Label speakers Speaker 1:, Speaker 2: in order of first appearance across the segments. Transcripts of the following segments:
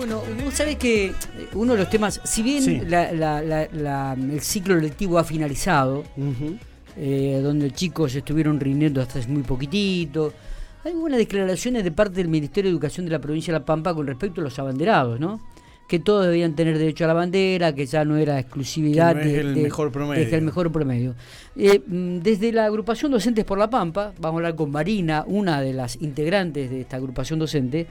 Speaker 1: Bueno, vos sabés que uno de los temas, si bien
Speaker 2: Sí.
Speaker 1: la- la- la- la- el ciclo lectivo ha finalizado,
Speaker 2: Ujú.
Speaker 1: eh, donde chicos estuvieron rindiendo hasta muy poquitito, hay algunas declaraciones de parte del Ministerio de Educación de la provincia de La Pampa con respecto a los abanderados, ¿no? Que todos debían tener derecho a la bandera, que ya no era exclusividad
Speaker 2: Que no es
Speaker 1: de-
Speaker 2: el
Speaker 1: de-
Speaker 2: mejor promedio.
Speaker 1: de- el mejor promedio. Eh, mm, desde la agrupación Docentes por La Pampa, vamos a hablar con Marina, una de las integrantes de esta agrupación docente,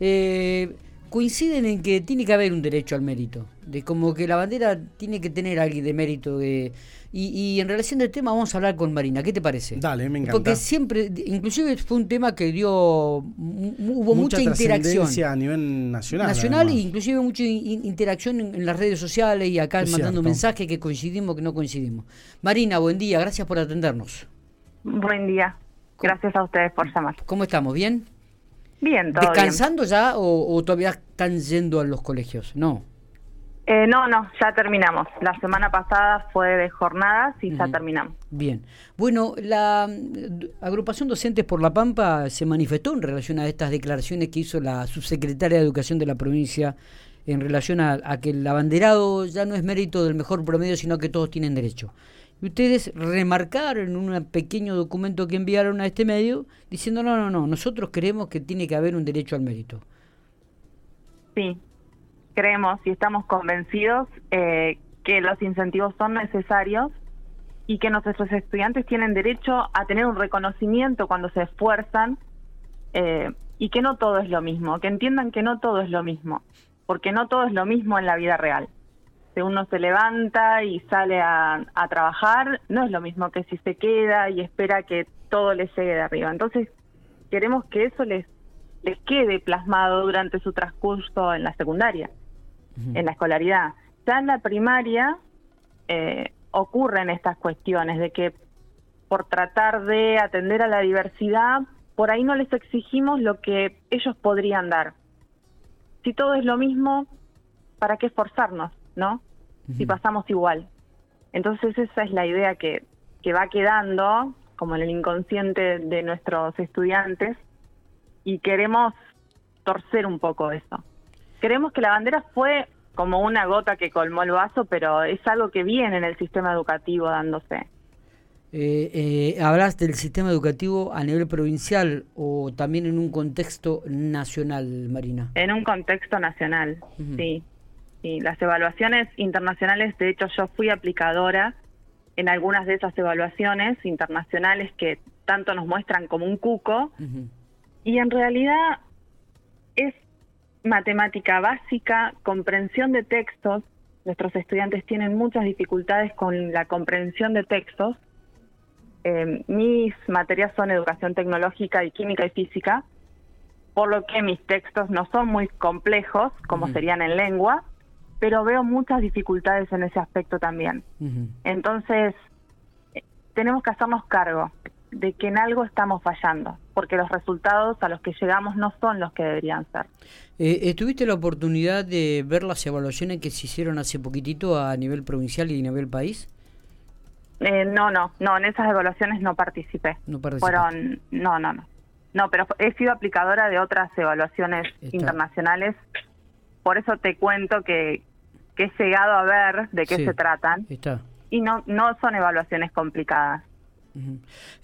Speaker 1: eh, coinciden en que tiene que haber un derecho al mérito, de como que la bandera tiene que tener alguien de mérito. de- y, y en relación del tema vamos a hablar con Marina, ¿qué te parece?
Speaker 2: Dale, me encanta.
Speaker 1: Porque siempre, inclusive fue un tema que dio, hubo mucha, interacción
Speaker 2: trascendencia a nivel nacional.
Speaker 1: nacional e inclusive mucha in- interacción en, en las redes sociales y acá
Speaker 2: Es
Speaker 1: mandando
Speaker 2: cierto.
Speaker 1: mensajes que coincidimos, que no coincidimos. Marina, buen día, gracias por atendernos.
Speaker 3: Buen día. Gracias a ustedes por llamar.
Speaker 1: ¿Cómo estamos? ¿Bien?
Speaker 3: Bien, todo
Speaker 1: ¿Descansando ya o, o todavía están yendo a los colegios? No.
Speaker 3: Eh, no, no, ya terminamos. La semana pasada fue de jornadas y ya terminamos.
Speaker 1: Bien. Bueno, la mm, agrupación Docentes por la Pampa se manifestó en relación a estas declaraciones que hizo la subsecretaria de Educación de la provincia en relación a, a que el abanderado ya no es mérito del mejor promedio, sino que todos tienen derecho. Ustedes remarcaron un pequeño documento que enviaron a este medio diciendo, no, no, no, nosotros creemos que tiene que haber un derecho al mérito.
Speaker 3: Sí, creemos y estamos convencidos eh, que los incentivos son necesarios y que nuestros estudiantes tienen derecho a tener un reconocimiento cuando se esfuerzan eh, y que no todo es lo mismo, que entiendan que no todo es lo mismo, porque no todo es lo mismo en la vida real. Si uno se levanta y sale a, a trabajar, no es lo mismo que si se queda y espera que todo le llegue de arriba. Entonces, queremos que eso les, les quede plasmado durante su transcurso en la secundaria, en la escolaridad. Ya en la primaria eh, ocurren estas cuestiones de que por tratar de atender a la diversidad, por ahí no les exigimos lo que ellos podrían dar. Si todo es lo mismo, ¿para qué esforzarnos, no? Si pasamos igual. Entonces esa es la idea que, que va quedando como en el inconsciente de nuestros estudiantes y queremos torcer un poco eso. Creemos que la bandera fue como una gota que colmó el vaso, pero es algo que viene en el sistema educativo dándose.
Speaker 1: Eh, eh, ¿Hablas del sistema educativo a nivel provincial o también en un contexto nacional, Marina?
Speaker 3: En un contexto nacional, sí. Sí. Las evaluaciones internacionales, de hecho yo fui aplicadora en algunas de esas evaluaciones internacionales que tanto nos muestran como un cuco, y en realidad es matemática básica, comprensión de textos. Nuestros estudiantes tienen muchas dificultades con la comprensión de textos. Eh, mis materias son educación tecnológica y química y física, por lo que mis textos no son muy complejos, como
Speaker 1: Ujú.
Speaker 3: serían en lengua, pero veo muchas dificultades en ese aspecto también. Entonces, eh, tenemos que hacernos cargo de que en algo estamos fallando, porque los resultados a los que llegamos no son los que deberían ser.
Speaker 1: Eh, eh, ¿Tuviste la oportunidad de ver las evaluaciones que se hicieron hace poquitito a nivel provincial y a nivel país?
Speaker 3: Eh, no, no, no, en esas evaluaciones no participé.
Speaker 1: No participaste.
Speaker 3: Fueron, no, no, no. No, pero he sido aplicadora de otras evaluaciones
Speaker 1: Está.
Speaker 3: internacionales, por eso te cuento que, que he llegado a ver de qué
Speaker 1: Sí.
Speaker 3: se tratan
Speaker 1: Está.
Speaker 3: y no, no son evaluaciones complicadas.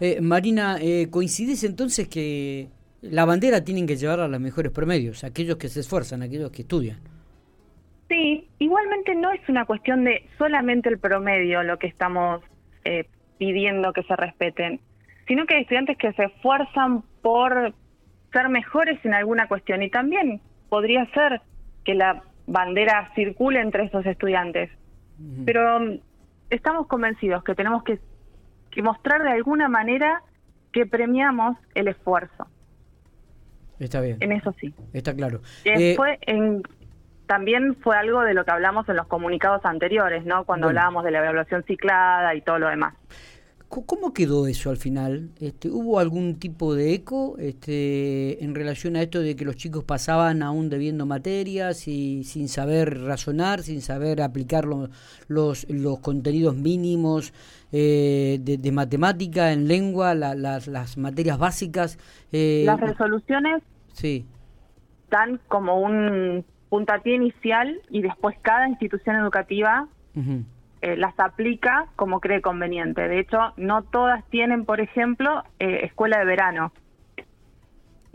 Speaker 1: Eh, Marina, eh, ¿coincides entonces que la bandera tienen que llevar a los mejores promedios, aquellos que se esfuerzan, aquellos que estudian?
Speaker 3: Sí, igualmente no es una cuestión de solamente el promedio lo que estamos eh, pidiendo que se respeten, sino que hay estudiantes que se esfuerzan por ser mejores en alguna cuestión y también podría ser que la bandera circule entre esos estudiantes. Pero mm, estamos convencidos que tenemos que, que mostrar de alguna manera que premiamos el esfuerzo,
Speaker 1: Está bien,
Speaker 3: en eso sí.
Speaker 1: está claro.
Speaker 3: Eh,
Speaker 1: Eh,
Speaker 3: fue en, también fue algo de lo que hablamos en los comunicados anteriores, ¿no? Cuando
Speaker 1: Bueno.
Speaker 3: hablábamos de la evaluación ciclada y todo lo demás.
Speaker 1: ¿Cómo quedó eso al final? Este, ¿Hubo algún tipo de eco este, en relación a esto de que los chicos pasaban aún debiendo materias y sin saber razonar, sin saber aplicar lo- los, los contenidos mínimos eh, de, de matemática en lengua, la- las, las materias básicas? eh,
Speaker 3: Las resoluciones
Speaker 1: sí,
Speaker 3: dan como un puntapié inicial y después cada institución educativa. Eh, las aplica como cree conveniente. De hecho, no todas tienen, por ejemplo, eh, escuela de verano.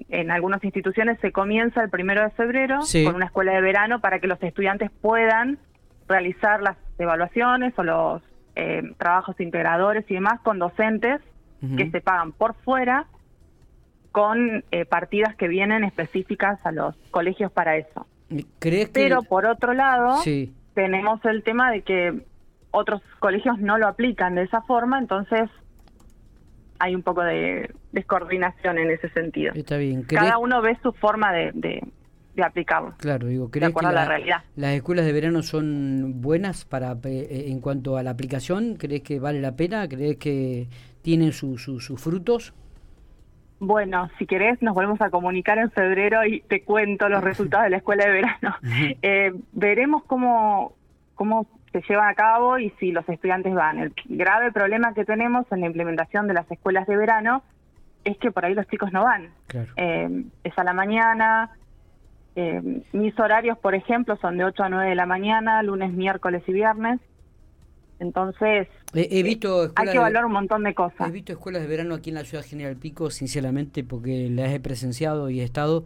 Speaker 3: En algunas instituciones se comienza el primero de febrero
Speaker 1: Sí.
Speaker 3: con una escuela de verano para que los estudiantes puedan realizar las evaluaciones o los eh, trabajos integradores y demás con docentes que se pagan por fuera con eh, partidas que vienen específicas a los colegios para eso.
Speaker 1: ¿Crees que
Speaker 3: Pero por otro lado,
Speaker 1: Sí.
Speaker 3: tenemos el tema de que otros colegios no lo aplican de esa forma, entonces hay un poco de descoordinación en ese sentido.
Speaker 1: Está bien. ¿Crees-
Speaker 3: Cada uno ve su forma de, de, de aplicarlo.
Speaker 1: Claro, digo, ¿crees que
Speaker 3: la realidad.
Speaker 1: las escuelas de verano son buenas para eh, en cuanto a la aplicación? ¿Crees que vale la pena? ¿Crees que tienen su- su- sus frutos?
Speaker 3: Bueno, si querés, nos volvemos a comunicar en febrero y te cuento los resultados de la escuela de verano. Eh, veremos cómo, cómo se llevan a cabo y si los estudiantes van. El grave problema que tenemos en la implementación de las escuelas de verano es que por ahí los chicos no van.
Speaker 1: Claro.
Speaker 3: Eh, es a la mañana. eh, mis horarios, por ejemplo, son de 8 a 9 de la mañana, lunes, miércoles y viernes. Entonces,
Speaker 1: He, he visto
Speaker 3: hay que evaluar un montón de cosas.
Speaker 1: He visto escuelas de verano aquí en la ciudad General Pico, sinceramente, porque las he presenciado y he estado,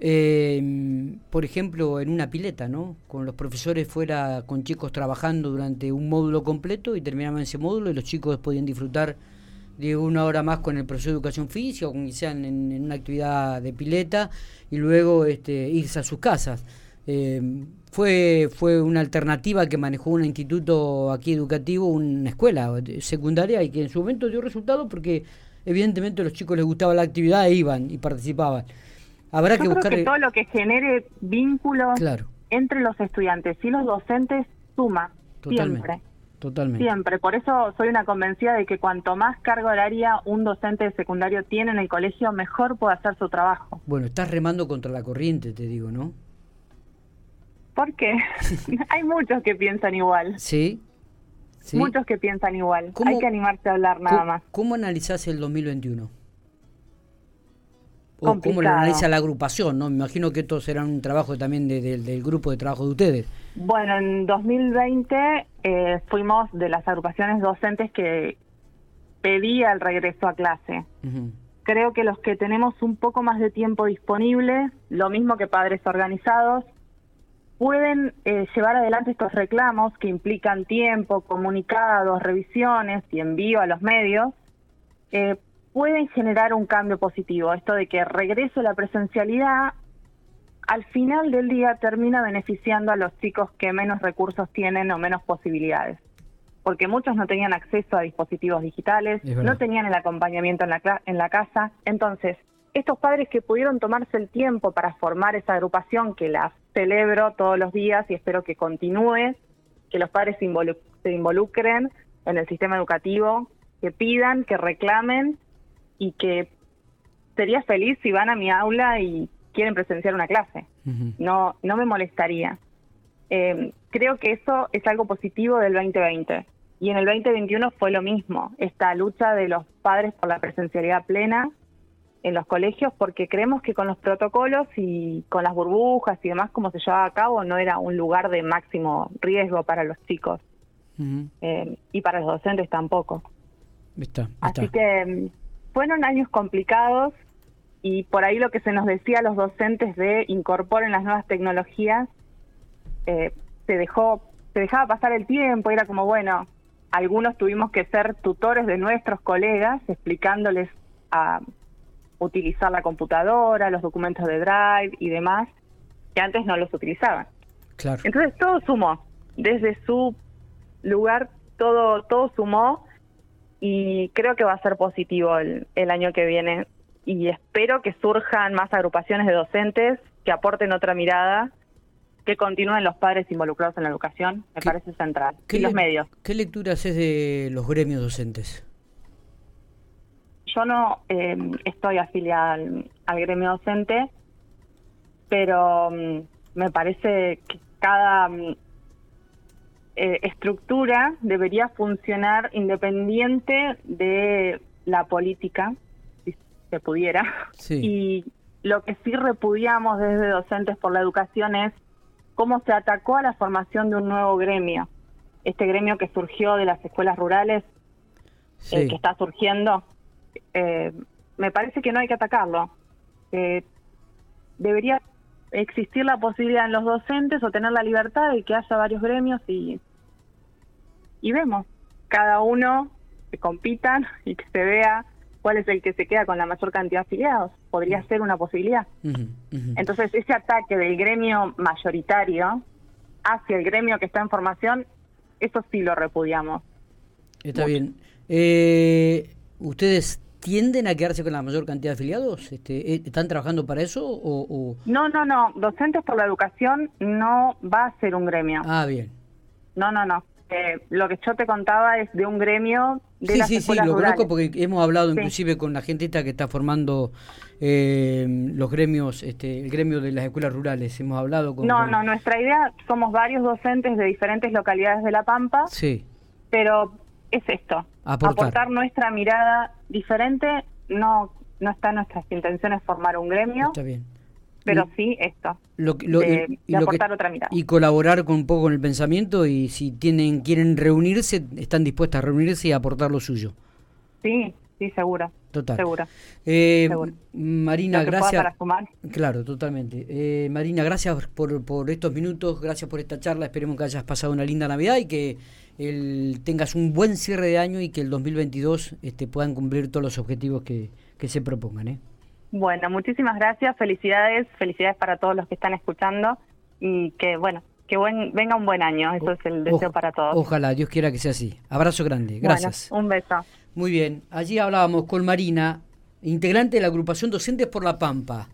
Speaker 1: eh, por ejemplo, en una pileta, ¿no? Con los profesores fuera, con chicos trabajando durante un módulo completo y terminaban ese módulo y los chicos podían disfrutar de una hora más con el profesor de educación física o con en, en una actividad de pileta y luego este, irse a sus casas. Eh, fue, fue una alternativa que manejó un instituto aquí educativo, una escuela secundaria y que en su momento dio resultado porque evidentemente a los chicos les gustaba la actividad e iban y participaban. Habrá
Speaker 3: Yo
Speaker 1: que
Speaker 3: creo
Speaker 1: buscar...
Speaker 3: que todo lo que genere vínculos
Speaker 1: Claro,
Speaker 3: entre los estudiantes y los docentes suma
Speaker 1: totalmente.
Speaker 3: siempre,
Speaker 1: Totalmente.
Speaker 3: siempre. Por eso soy una convencida de que cuanto más carga horaria un docente de secundario tiene en el colegio, mejor puede hacer su trabajo.
Speaker 1: Bueno, estás remando contra la corriente, te digo, ¿no?
Speaker 3: Porque hay muchos que piensan igual,
Speaker 1: Sí. ¿Sí?
Speaker 3: muchos que piensan igual.
Speaker 1: ¿Cómo-
Speaker 3: Hay que animarse a hablar nada
Speaker 1: ¿Cómo-
Speaker 3: más.
Speaker 1: ¿Cómo analizás el 2021? O cómo lo analiza la agrupación, ¿no? Me imagino que esto será un trabajo también de- de- del grupo de trabajo de ustedes.
Speaker 3: Bueno, en 2020 eh, fuimos de las agrupaciones docentes que pedía el regreso a clase. Creo que los que tenemos un poco más de tiempo disponible, lo mismo que padres organizados, pueden eh, llevar adelante estos reclamos que implican tiempo, comunicados, revisiones y envío a los medios, eh, pueden generar un cambio positivo. Esto de que regreso a la presencialidad, al final del día termina beneficiando a los chicos que menos recursos tienen o menos posibilidades porque muchos no tenían acceso a dispositivos digitales, no tenían el acompañamiento en la, en la casa. Entonces, estos padres que pudieron tomarse el tiempo para formar esa agrupación, que la celebro todos los días y espero que continúe, que los padres se, involu- se involucren en el sistema educativo, que pidan, que reclamen y que sería feliz si van a mi aula y quieren presenciar una clase no, no me molestaría. Eh, creo que eso es algo positivo del 2020. Y en el 2021 fue lo mismo, esta lucha de los padres por la presencialidad plena en los colegios, porque creemos que con los protocolos y con las burbujas y demás, como se llevaba a cabo, no era un lugar de máximo riesgo para los chicos eh, y para los docentes tampoco.
Speaker 1: Está,
Speaker 3: Así que mm, fueron años complicados y por ahí lo que se nos decía a los docentes de incorporen las nuevas tecnologías, eh, se dejó, se dejaba pasar el tiempo, era como, bueno, algunos tuvimos que ser tutores de nuestros colegas explicándoles a utilizar la computadora, los documentos de Drive y demás, que antes no los utilizaban.
Speaker 1: Claro.
Speaker 3: Entonces todo sumó, desde su lugar todo todo sumó y creo que va a ser positivo el, el año que viene y espero que surjan más agrupaciones de docentes que aporten otra mirada, que continúen los padres involucrados en la educación, me
Speaker 1: ¿Qué-
Speaker 3: parece central.
Speaker 1: ¿Qué
Speaker 3: Y los medios.
Speaker 1: ¿Qué lectura haces de los gremios docentes?
Speaker 3: Yo no eh, estoy afiliada al, al gremio docente, pero mm, me parece que cada mm, eh, estructura debería funcionar independiente de la política, si se pudiera.
Speaker 1: Sí.
Speaker 3: Y lo que sí repudiamos desde Docentes por la Educación es cómo se atacó a la formación de un nuevo gremio. Este gremio que surgió de las escuelas rurales, el
Speaker 1: Sí.
Speaker 3: que está surgiendo, eh, me parece que no hay que atacarlo. Eh, debería existir la posibilidad en los docentes o tener la libertad de que haya varios gremios y, y vemos, cada uno que compitan y que se vea cuál es el que se queda con la mayor cantidad de afiliados. Podría ser una posibilidad. Entonces, ese ataque del gremio mayoritario hacia el gremio que está en formación, eso sí lo repudiamos.
Speaker 1: Está bien. Eh, ¿Ustedes tienden a quedarse con la mayor cantidad de afiliados? Este, eh, ¿Están trabajando para eso o...? o-
Speaker 3: No, no, no. Docentes por la Educación no va a ser un gremio.
Speaker 1: Ah, bien.
Speaker 3: No, no, no. Eh, lo que yo te contaba es de un gremio de
Speaker 1: sí,
Speaker 3: las
Speaker 1: sí, sí,
Speaker 3: escuelas
Speaker 1: lo
Speaker 3: rurales.
Speaker 1: conozco porque hemos hablado
Speaker 3: Sí.
Speaker 1: inclusive con la gente que está formando eh, los gremios, este, el gremio de las escuelas rurales. Hemos hablado con...
Speaker 3: No, no, nuestra idea, somos varios docentes de diferentes localidades de La Pampa,
Speaker 1: Sí,
Speaker 3: pero es esto,
Speaker 1: Aportar.
Speaker 3: nuestra mirada diferente, no no está en nuestras intenciones formar un gremio,
Speaker 1: está bien.
Speaker 3: Pero sí esto,
Speaker 1: lo, lo-
Speaker 3: de-
Speaker 1: y- lo que-
Speaker 3: aportar otra mirada.
Speaker 1: y colaborar con un poco con el pensamiento y si tienen quieren reunirse están dispuestas a reunirse y a aportar lo suyo
Speaker 3: Sí, sí, seguro,
Speaker 1: total
Speaker 3: seguro.
Speaker 1: Eh,
Speaker 3: Seguro.
Speaker 1: Marina gracias
Speaker 3: para sumar.
Speaker 1: claro totalmente Eh, Marina gracias por, por estos minutos gracias por esta charla esperemos que hayas pasado una linda navidad y que el, tengas un buen cierre de año y que el 2022 este, puedan cumplir todos los objetivos que, que se propongan ¿eh?
Speaker 3: Bueno, muchísimas gracias, felicidades, felicidades para todos los que están escuchando y que bueno, que buen, venga un buen año, eso es el deseo para todos.
Speaker 1: ojalá Dios quiera que sea así abrazo grande
Speaker 3: Bueno,
Speaker 1: gracias
Speaker 3: un beso.
Speaker 1: Muy bien, allí hablábamos con Marina, integrante de la agrupación Docentes por la Pampa.